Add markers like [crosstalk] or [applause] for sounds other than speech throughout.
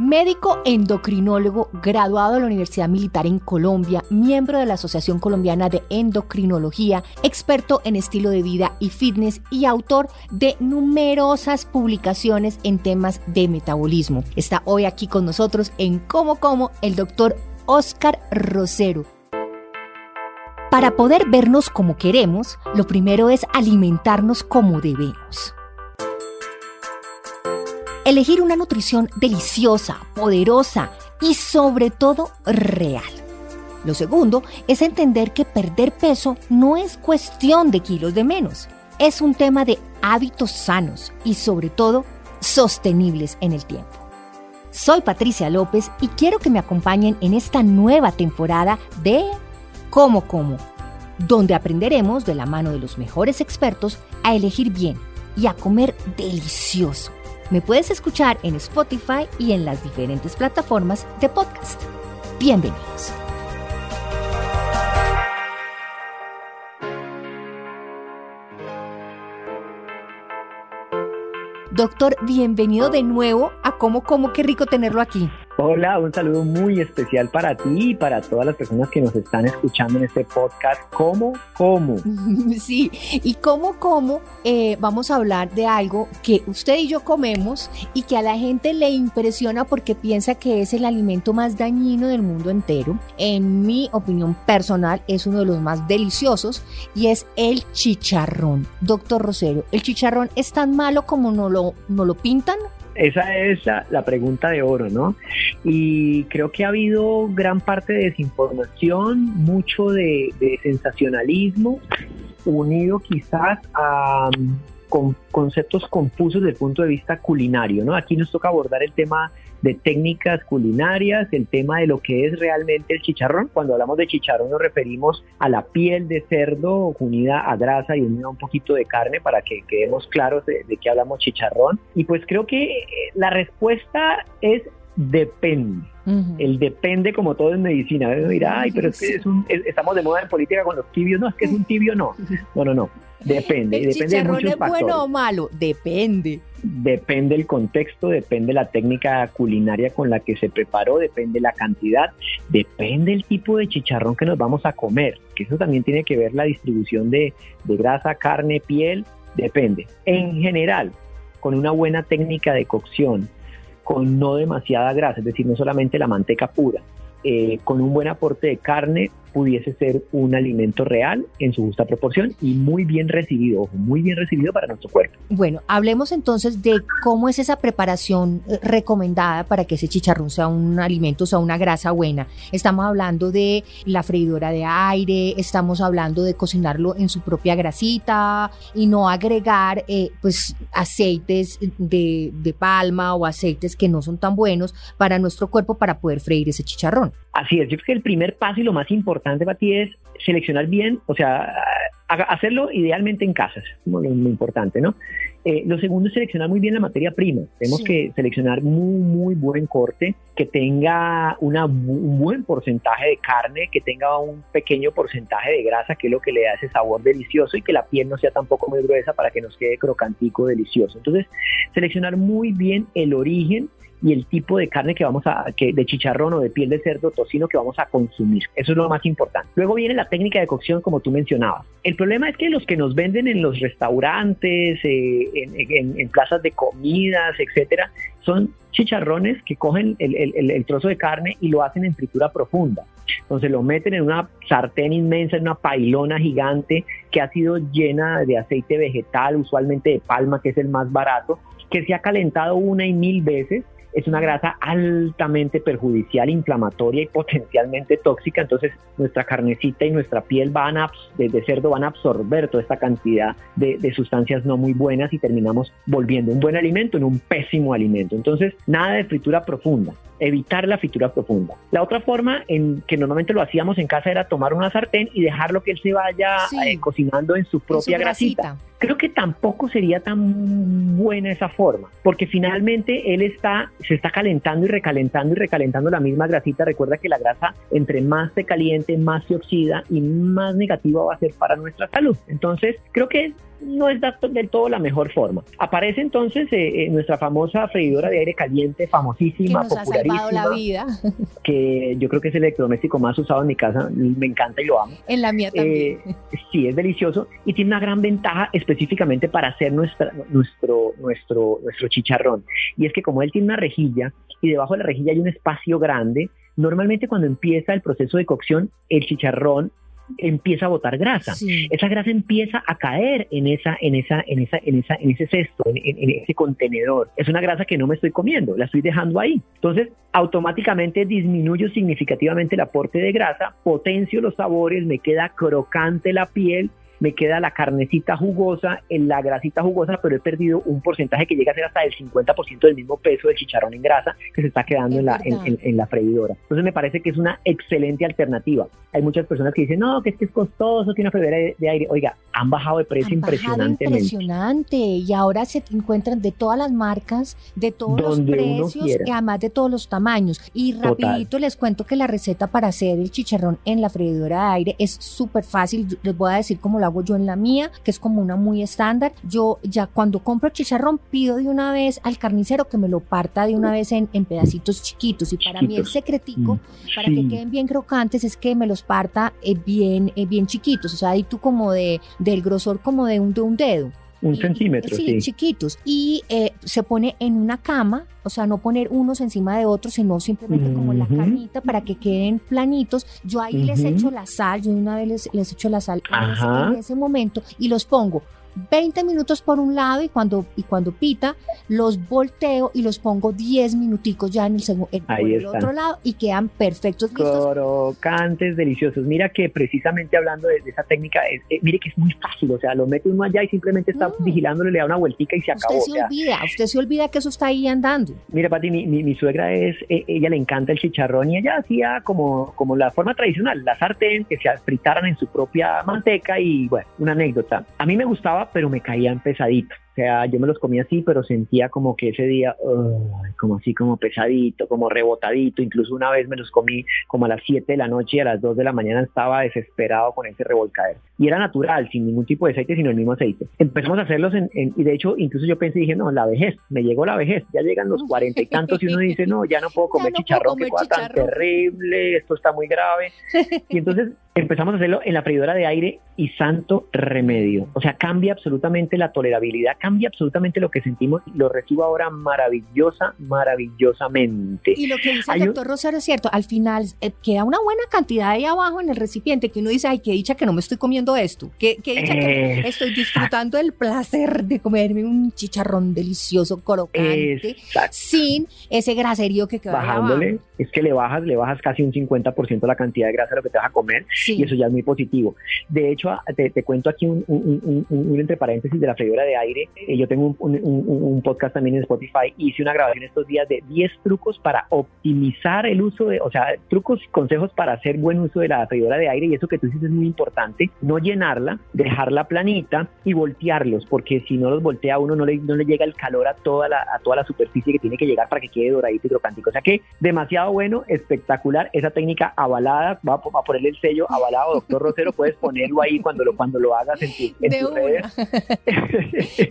Médico endocrinólogo, graduado de la Universidad Militar en Colombia, miembro de la Asociación Colombiana de Endocrinología, experto en estilo de vida y fitness y autor de numerosas publicaciones en temas de metabolismo. Está hoy aquí con nosotros en Como Como el doctor Oscar Rosero. Para poder vernos como queremos, lo primero es alimentarnos como debemos. Elegir una nutrición deliciosa, poderosa y sobre todo real. Lo segundo es entender que perder peso no es cuestión de kilos de menos, es un tema de hábitos sanos y sobre todo sostenibles en el tiempo. Soy Patricia López y quiero que me acompañen en esta nueva temporada de Como Como, donde aprenderemos de la mano de los mejores expertos a elegir bien y a comer delicioso me puedes escuchar en Spotify y en las diferentes plataformas de podcast. Bienvenidos. Doctor, bienvenido de nuevo a Cómo Como, qué rico tenerlo aquí. Hola, un saludo muy especial para ti y para todas las personas que nos están escuchando en este podcast. ¿Cómo? ¿Cómo? [laughs] Sí, y cómo, cómo eh, vamos a hablar de algo que usted y yo comemos y que a la gente le impresiona porque piensa que es el alimento más dañino del mundo entero. En mi opinión personal es uno de los más deliciosos y es el chicharrón. Doctor Rosero, ¿el chicharrón es tan malo como no lo, no lo pintan? Esa es la, pregunta de oro, ¿no? Y creo que ha habido gran parte de desinformación, mucho de, sensacionalismo, unido quizás a con conceptos confusos desde el punto de vista culinario, ¿no? Aquí nos toca abordar el tema de técnicas culinarias, el tema de lo que es realmente el chicharrón. Cuando hablamos de chicharrón nos referimos a la piel de cerdo unida a grasa y unida a un poquito de carne para que quedemos claros de, qué hablamos chicharrón. Y pues creo que eh, la respuesta es depende. El depende como todo en medicina. Dirá, ay, pero es que estamos de moda en política con los tibios. No, es que es un tibio, no. No, no, no. Depende. ¿El depende chicharrón es bueno o malo? Depende. Depende el contexto, depende la técnica culinaria con la que se preparó, depende la cantidad, depende el tipo de chicharrón que nos vamos a comer, que eso también tiene que ver la distribución de, de grasa, carne, piel, depende. En general, con una buena técnica de cocción, con no demasiada grasa, es decir, no solamente la manteca pura, eh, con un buen aporte de carne pudiese ser un alimento real en su justa proporción y muy bien recibido, muy bien recibido para nuestro cuerpo. Bueno, hablemos entonces de cómo es esa preparación eh, recomendada para que ese chicharrón sea un alimento, sea una grasa buena. Estamos hablando de la freidora de aire, estamos hablando de cocinarlo en su propia grasita y no agregar eh, pues aceites de, de palma o aceites que no son tan buenos para nuestro cuerpo para poder freír ese chicharrón. Así es, yo creo que el primer paso y lo más importante para ti es seleccionar bien, o sea, hacerlo idealmente en casa, es lo, importante, ¿no? Eh, lo segundo es seleccionar muy bien la materia prima. Tenemos que seleccionar muy, muy buen corte, que tenga una, un buen porcentaje de carne, que tenga un pequeño porcentaje de grasa, que es lo que le da ese sabor delicioso y que la piel no sea tampoco muy gruesa para que nos quede crocantico delicioso. Entonces, seleccionar muy bien el origen y el tipo de carne que vamos a, que, de chicharrón o de piel de cerdo, tocino que vamos a consumir. Eso es lo más importante. Luego viene la técnica de cocción, como tú mencionabas. El problema es que los que nos venden en los restaurantes, eh, en, plazas de comidas, etcétera, son chicharrones que cogen el, el, trozo de carne y lo hacen en fritura profunda. Entonces lo meten en una sartén inmensa, en una pailona gigante que ha sido llena de aceite vegetal, usualmente de palma, que es el más barato, que se ha calentado una y mil veces es una grasa altamente perjudicial, inflamatoria y potencialmente tóxica, entonces nuestra carnecita y nuestra piel van a, de, cerdo van a absorber toda esta cantidad de, de, sustancias no muy buenas y terminamos volviendo un buen alimento en un pésimo alimento. Entonces, nada de fritura profunda evitar la fritura profunda. La otra forma en que normalmente lo hacíamos en casa era tomar una sartén y dejarlo que él se vaya eh, cocinando en su propia grasita. Creo que tampoco sería tan buena esa forma, porque finalmente él está, se está calentando y recalentando y recalentando la misma grasita. Recuerda que la grasa, entre más se caliente, más se oxida y más negativa va a ser para nuestra salud. Entonces, creo que no es del todo la mejor forma. Aparece entonces eh, nuestra famosa freidora de aire caliente, famosísima, que nos popularísima. la vida. [laughs] Que yo creo que es el electrodoméstico más usado en mi casa, me encanta y lo amo. En la mía también. Eh, sí, es delicioso y tiene una gran ventaja específicamente para hacer nuestra, nuestro, nuestro, nuestro chicharrón. Y es que como él tiene una rejilla y debajo de la rejilla hay un espacio grande, normalmente cuando empieza el proceso de cocción, el chicharrón empieza a botar grasa. Esa grasa empieza a caer en esa, en esa, en esa, en esa, en ese cesto, en, ese contenedor. Es una grasa que no me estoy comiendo, la estoy dejando ahí. Entonces, automáticamente disminuyo significativamente el aporte de grasa, potencio los sabores, me queda crocante la piel me queda la carnecita jugosa, la grasita jugosa, pero he perdido un porcentaje que llega a ser hasta el 50% del mismo peso de chicharrón en grasa que se está quedando en la, en, la freidora. Entonces me parece que es una excelente alternativa. Hay muchas personas que dicen, no, que es que es costoso, tiene una freidora de, aire. Oiga, han bajado de precio impresionantemente. impresionante. Y ahora se encuentran de todas las marcas, de todos los precios y además de todos los tamaños. Y rapidito les cuento que la receta para hacer el chicharrón en la freidora de aire es súper fácil. Les voy a decir cómo la hago yo en la mía, que es como una muy estándar. Yo ya cuando compro chicharrón pido de una vez al carnicero que me lo parta de una vez en, pedacitos chiquitos. Y para mí el secretico, mm, para que queden bien crocantes, es que me los parta eh, bien, eh, bien chiquitos. O sea, ahí tú como de, del grosor como de un, de un dedo un centímetro, sí, chiquitos. Y eh, se pone en una cama, o sea, no poner unos encima de otros, sino simplemente como la camita para que queden planitos. Yo ahí les echo la sal, yo una vez les, les echo la sal en ese momento y los pongo 20 minutos por un lado y cuando, y cuando pita los volteo y los pongo 10 minuticos ya en el, segundo el otro lado y quedan perfectos. Crocantes, deliciosos. Mira que precisamente hablando de, esa técnica, eh, mire que es muy fácil, o sea, lo mete uno allá y simplemente está mm. vigilándolo, le da una vueltica y se acabó. Usted se olvida, usted se olvida que eso está ahí andando. Mira, Pati, mi, mi, suegra es, e, ella le encanta el chicharrón y ella hacía como, como la forma tradicional, la sartén, que se fritaran en su propia manteca y bueno, una anécdota. A mí me gustaba pero me caían pesaditos. O sea, yo me los comía así, pero sentía como que ese día, como así, como pesadito, como rebotadito. Incluso una vez me los comí como a las 7 de la noche y a las 2 de la mañana estaba desesperado con ese revolcadero. Y era natural, sin ningún tipo de aceite, sino el mismo aceite. Empezamos a hacerlos en, y de hecho, incluso yo pensé, dije, no, la vejez, me llegó la vejez, ya llegan los cuarenta y tantos y uno dice, no, ya no puedo [laughs] comer chicharrón, que cosa tan terrible, esto está muy grave. [laughs] Y entonces empezamos a hacerlo en la freidora de aire y santo remedio. O sea, cambia absolutamente la tolerabilidad, cambia absolutamente lo que sentimos y lo recibo ahora maravillosa, maravillosamente. Y lo que dice el doctor Rosario es cierto, al final eh, queda una buena cantidad ahí abajo en el recipiente que uno dice, ay, qué dicha que no me estoy comiendo esto, qué, dicha que estoy disfrutando el placer de comerme un chicharrón delicioso, crocante, sin ese graserío que queda Bajándole, es que le bajas, le bajas casi un 50% la cantidad de grasa de lo que te vas a comer y eso ya es muy positivo. De hecho, te, cuento aquí un, entre paréntesis de la freidora de aire. Eh, yo tengo un, podcast también en Spotify. Hice una grabación estos días de 10 trucos para optimizar el uso de, o sea, trucos y consejos para hacer buen uso de la freidora de aire. Y eso que tú dices es muy importante. No llenarla, dejarla planita y voltearlos, porque si no los voltea uno no le, no le llega el calor a toda, la, a toda la superficie que tiene que llegar para que quede doradito y crocante. O sea que demasiado bueno, espectacular. Esa técnica avalada, va a, ponerle el sello avalado, doctor Rosero, puedes ponerlo ahí cuando lo, cuando lo hagas en, tu, en tus redes.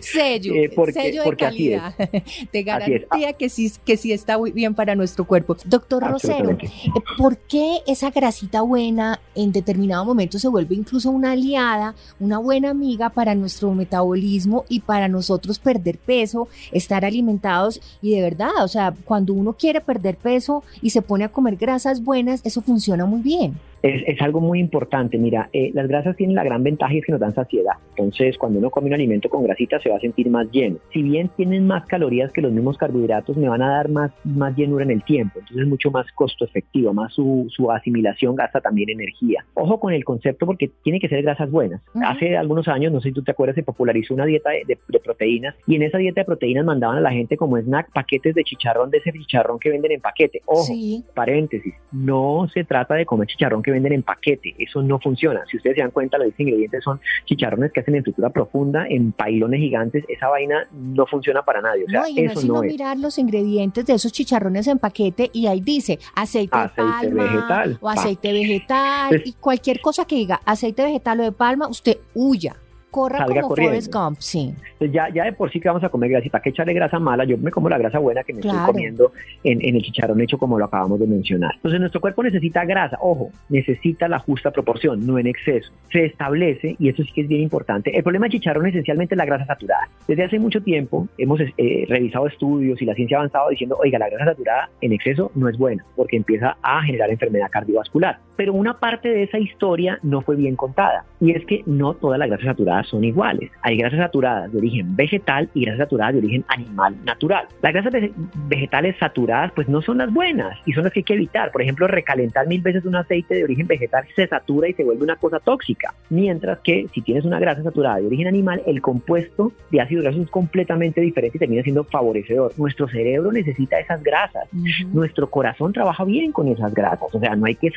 [laughs] sello, eh, sello de calidad, [laughs] de garantía que sí, que sí está muy bien para nuestro cuerpo. Doctor Rosero, eh, ¿por qué esa grasita buena en determinado momento se vuelve incluso una aliada, una buena amiga para nuestro metabolismo y para nosotros perder peso, estar alimentados y de verdad, o sea, cuando uno quiere perder peso y se pone a comer grasas buenas, eso funciona muy bien es, algo muy importante. Mira, eh, las grasas tienen la gran ventaja es que nos dan saciedad. Entonces, cuando uno come un alimento con grasita, se va a sentir más lleno. Si bien tienen más calorías que los mismos carbohidratos, me van a dar más, más llenura en el tiempo. Entonces, es mucho más costo efectivo, más su, su asimilación gasta también energía. Ojo con el concepto porque tiene que ser grasas buenas. Hace algunos años, no sé si tú te acuerdas, se popularizó una dieta de, proteínas y en esa dieta de proteínas mandaban a la gente como snack paquetes de chicharrón, de ese chicharrón que venden en paquete. Ojo, paréntesis, no se trata de comer chicharrón que venden en paquete. Eso no funciona. Si ustedes se dan cuenta, los ingredientes son chicharrones que hacen en fritura profunda, en pailones gigantes. Esa vaina no funciona para nadie. O sea, no, y eso no, es mirar los ingredientes de esos chicharrones en paquete y ahí dice aceite, de palma vegetal, o aceite vegetal y cualquier cosa que diga aceite vegetal o de palma, usted huya Corra salga como corriendo. Forrest Gump, sí. Entonces ya, ya de por sí que vamos a comer grasa, y para qué echarle grasa mala, yo me como la grasa buena que me Claro. estoy comiendo en, en el chicharrón hecho como lo acabamos de mencionar. Entonces nuestro cuerpo necesita grasa, ojo, necesita la justa proporción, no en exceso. Se establece, y eso sí que es bien importante, el problema del chicharrón esencialmente es la grasa saturada. Desde hace mucho tiempo hemos eh, revisado estudios y la ciencia ha avanzado diciendo, oiga, la grasa saturada en exceso no es buena, porque empieza a generar enfermedad cardiovascular. Pero una parte de esa historia no fue bien contada, y es que no todas las grasas saturadas son iguales. Hay grasas saturadas de origen vegetal y grasas saturadas de origen animal natural. Las grasas ve- vegetales saturadas pues no son las buenas y son las que hay que evitar. Por ejemplo, recalentar mil veces un aceite de origen vegetal se satura y se vuelve una cosa tóxica. Mientras que si tienes una grasa saturada de origen animal, el compuesto de ácido graso es completamente diferente y termina siendo favorecedor. Nuestro cerebro necesita esas grasas. Nuestro corazón trabaja bien con esas grasas, o sea, no hay que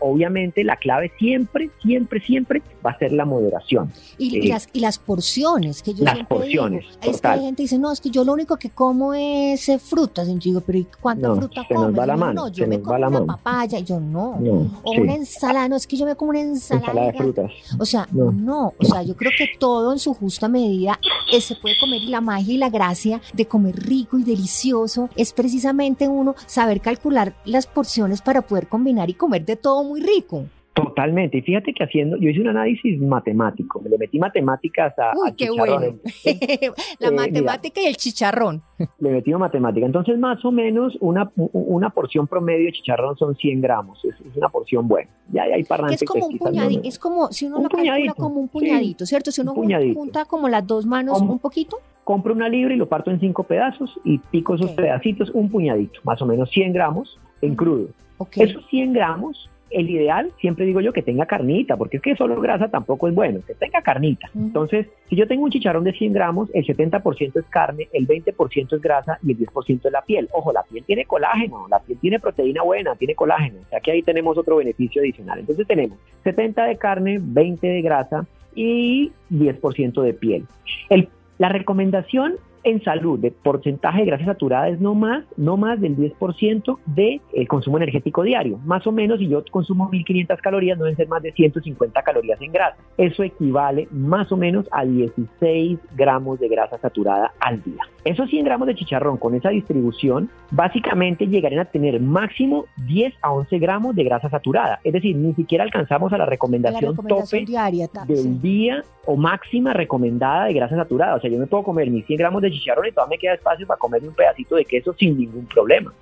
Obviamente la clave siempre, siempre, siempre va a ser la moderación. Y, y Sí. las, y las porciones, que yo Las porciones, digo, es que hay gente que dice, no, es que yo lo único que como es eh, frutas. Y yo digo, pero ¿y cuánta No, fruta se nos va la Y mano, no, se yo me nos como va la una mano. papaya. Y yo, no. No, O sí. una ensalada, no, es que yo me como una ensalada. ensalada de y- frutas. O sea, no. No. o sea, yo creo que todo en su justa medida eh, se puede comer y la magia y la gracia de comer rico y delicioso es precisamente uno saber calcular las porciones para poder combinar y comer de todo muy rico. Totalmente. Y fíjate que haciendo, yo hice un análisis matemático, me le metí matemáticas a, Uy, qué bueno. [laughs] Eh, la mira. matemática y el chicharrón. le metí matemática. Entonces, más o menos, una, una porción promedio de chicharrón son 100 gramos. Es, es una porción buena. Ya hay es como un puñadito, es como si uno Un lo calcula como un sí, puñadito, ¿cierto? Si un uno junta como las dos manos un poquito, Compro una libra y lo parto en cinco pedazos y pico esos pedacitos, un puñadito, más o menos 100 gramos en crudo. Esos 100 gramos, el ideal, siempre digo yo, que tenga carnita, porque es que solo grasa tampoco es bueno, que tenga carnita. Entonces, si yo tengo un chicharrón de 100 gramos, el 70% es carne, el 20% es grasa y el 10% es la piel. Ojo, la piel tiene colágeno, la piel tiene proteína buena, tiene colágeno. O sea que ahí tenemos otro beneficio adicional. Entonces tenemos 70 de carne, 20 de grasa y 10% de piel. El- la recomendación en salud de porcentaje de grasa saturada es no más, no más del 10% del consumo energético diario. Más o menos, si yo consumo 1500 calorías, no deben ser más de 150 calorías en grasa. Eso equivale más o menos a 16 gramos de grasa saturada al día. Esos 100 gramos de chicharrón con esa distribución, básicamente llegarían a tener máximo 10 a 11 gramos de grasa saturada. Es decir, ni siquiera alcanzamos a la la recomendación, tope diaria. del día o máxima recomendada de grasa saturada. O sea, yo me puedo comer mis 100 gramos de chicharrón y todavía me queda espacio para comerme un pedacito de queso sin ningún problema.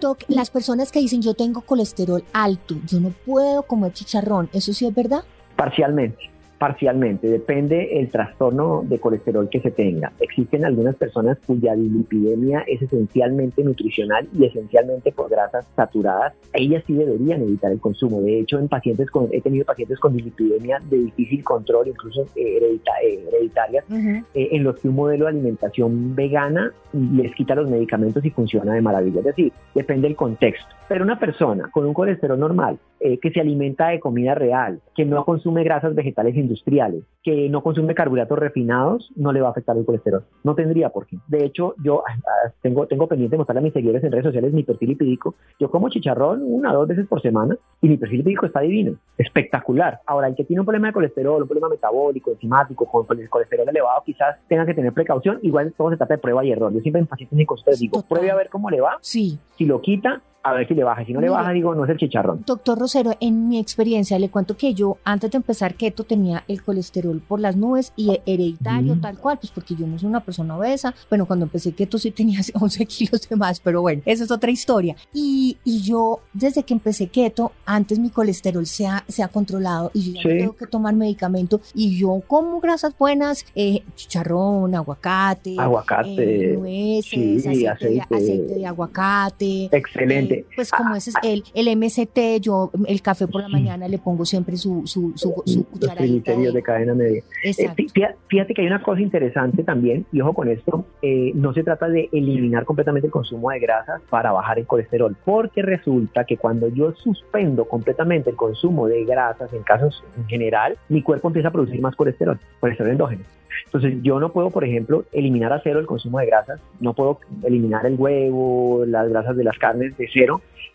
Doc, las personas que dicen yo tengo colesterol alto, yo no puedo comer chicharrón, ¿eso sí es verdad? Parcialmente, parcialmente, depende el trastorno de colesterol que se tenga. Existen algunas personas cuya lipidemia es esencialmente nutricional y esencialmente por grasas saturadas. Ellas sí deberían evitar el consumo. De hecho, en pacientes con, he tenido pacientes con lipidemia de difícil control, incluso eh, heredita- eh, hereditarias, eh, en los que un modelo de alimentación vegana les quita los medicamentos y funciona de maravilla. Es decir, depende del contexto. Pero una persona con un colesterol normal, eh, que se alimenta de comida real, que no consume grasas vegetales industriales, que no consume carbohidratos refinados, no le va a afectar el colesterol. No tendría por qué. De hecho, yo ah, tengo, tengo pendiente de mostrarle a mis seguidores en redes sociales mi perfil lipídico. Yo como chicharrón una o dos veces por semana y mi perfil lipídico está divino, espectacular. Ahora, el que tiene un problema de colesterol, un problema metabólico, enzimático, con el colesterol elevado, quizás tenga que tener precaución. Igual todo se trata de prueba y error. Yo siempre en pacientes en consulta les digo, pruebe a ver cómo le va. Sí. Si lo quita, a ver si le baja. Si no le baja, digo, no es el chicharrón. Doctor Rosero, en mi experiencia le cuento que yo antes de empezar keto tenía el colesterol por las nubes y hereditario Mm. tal cual, pues porque yo no soy una persona obesa. Bueno, cuando empecé keto sí tenía [laughs] 11 kilos de más, pero bueno, esa es otra historia. Y, y yo desde que empecé keto, antes mi colesterol se ha, se ha controlado y yo no Sí. tengo que tomar medicamento y yo como grasas buenas, eh, chicharrón, aguacate, Aguacate, eh, nueces, sí, aceite, de, aceite. aceite de aguacate. Excelente. Eh, pues como ese es el, el MCT, yo el café por la mañana le pongo siempre su, su, su, cucharadita. de- de cadena media. Eh, Exacto. fíjate, fíjate que hay una cosa interesante también, y ojo con esto, eh, no se trata de eliminar completamente el consumo de grasas para bajar el colesterol, porque resulta que cuando yo suspendo completamente el consumo de grasas, en casos en general, mi cuerpo empieza a producir más colesterol, colesterol endógeno. Entonces yo no puedo, por ejemplo, eliminar a cero el consumo de grasas, no puedo eliminar el huevo, las grasas de las carnes de cero,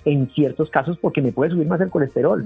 en ciertos casos porque me puede subir más el colesterol.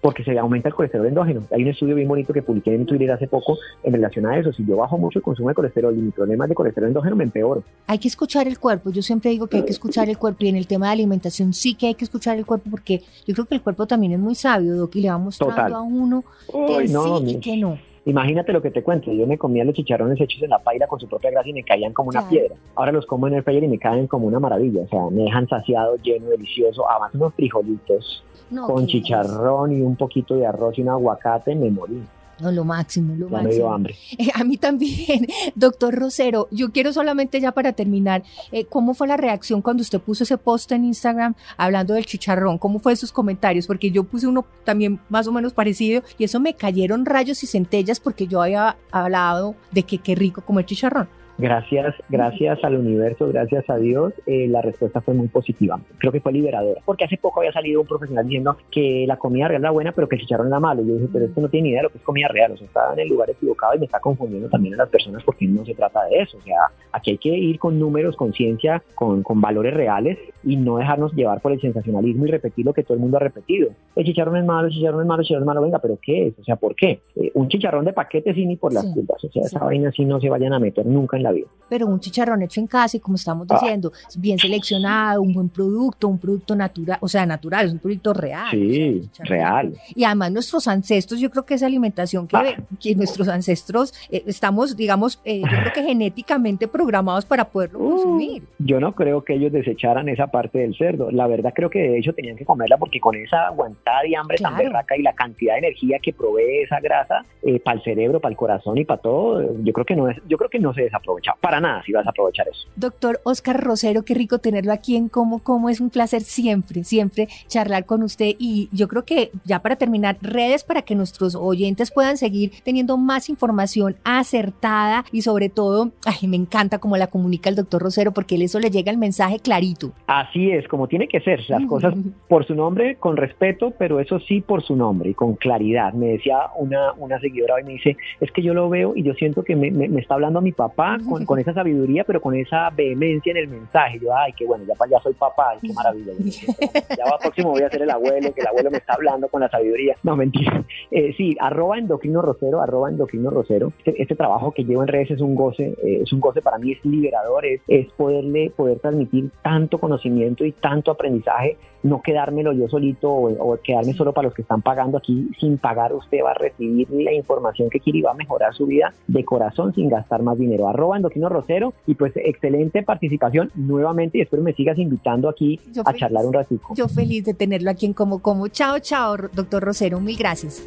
Porque se aumenta el colesterol endógeno. Hay un estudio bien bonito que publiqué en Twitter hace poco en relación a eso. Si yo bajo mucho el consumo de colesterol y mis problemas de colesterol endógeno me empeoro. Hay que escuchar el cuerpo. Yo siempre digo que hay que escuchar el cuerpo y en el tema de alimentación sí que hay que escuchar el cuerpo porque yo creo que el cuerpo también es muy sabio, Doc, y le va mostrando a uno que sí y que no. Imagínate lo que te cuento, yo me comía los chicharrones hechos en la paila con su propia grasa y me caían como una piedra. Ahora los como en el fryer y me caen como una maravilla, o sea, me dejan saciado, lleno, delicioso, además unos frijolitos con chicharrón y un poquito de arroz y un aguacate, me morí. No, lo máximo, lo máximo. Me dio hambre. [laughs] Eh, a mí también, [laughs] doctor Rosero. Yo quiero solamente ya para terminar, eh, ¿cómo fue la reacción cuando usted puso ese post en Instagram hablando del chicharrón? ¿Cómo fue sus comentarios? Porque yo puse uno también más o menos parecido y eso me cayeron rayos y centellas porque yo había hablado de que qué rico comer chicharrón. Gracias, gracias al universo, gracias a Dios, eh, la respuesta fue muy positiva. Creo que fue liberadora, porque hace poco había salido un profesional diciendo que la comida real era buena, pero que el chicharrón era malo. Yo dije, pero esto no tiene ni idea de lo que es comida real, o sea, está en el lugar equivocado y me está confundiendo también a las personas porque no se trata de eso. O sea, aquí hay que ir con números, con ciencia, con, con valores reales y no dejarnos llevar por el sensacionalismo y repetir lo que todo el mundo ha repetido. El chicharrón es malo, el chicharrón es malo, el chicharrón es malo, venga, pero ¿qué es? O sea, ¿por qué? Eh, un chicharrón de paquete sí ni por las sí, o sea, esa vaina sí no se vayan a meter nunca en la vida. Pero un chicharrón hecho en casa y como estamos ah. diciendo, bien seleccionado, un buen producto, un producto natural, o sea, natural, es un producto real. Sí, real. Y además nuestros ancestros, yo creo que esa alimentación que, ah. que nuestros ancestros eh, estamos, digamos, eh, yo creo que [sighs] genéticamente programados para poderlo uh, consumir. Yo no creo que ellos desecharan esa parte del cerdo. La verdad creo que de hecho tenían que comerla porque con esa aguantada de hambre tan berraca y la cantidad de energía que provee esa grasa eh, para el cerebro, para el corazón y para todo, yo creo que no es, yo creo que no se desaprovecha para nada si vas a aprovechar eso. Doctor Oscar Rosero, qué rico tenerlo aquí en Como Como, es un placer siempre, siempre charlar con usted y yo creo que ya para terminar, redes para que nuestros oyentes puedan seguir teniendo más información acertada y sobre todo, ay, me encanta cómo la comunica el doctor Rosero porque eso le llega el mensaje clarito. Así es, como tiene que ser, las cosas por su nombre, con respeto, pero eso sí por su nombre y con claridad. Me decía una, una seguidora hoy, me dice, es que yo lo veo y yo siento que me, me, está hablando a mi papá [laughs] con, con, esa sabiduría, pero con esa vehemencia en el mensaje. Yo, ay, qué bueno, ya, ya soy papá, qué maravilla. [laughs] ya va próximo voy a ser el abuelo, que el abuelo me está hablando con la sabiduría. No, mentira. [laughs] Eh, sí, arroba endocrino rosero, arroba endocrino rosero. Este, este, trabajo que llevo en redes es un goce, eh, es un goce para mí, es liberador, es, es poderle, poder transmitir tanto conocimiento y tanto aprendizaje, no quedármelo yo solito o, quedarme solo para los que están pagando aquí sin pagar, usted va a recibir la información que quiere y va a mejorar su vida de corazón sin gastar más dinero. Arroba endocrino rosero y pues excelente participación nuevamente y espero me sigas invitando aquí a charlar un ratito. Yo feliz de tenerlo aquí en Como Como. Chao, chao, doctor Rosero, mil gracias.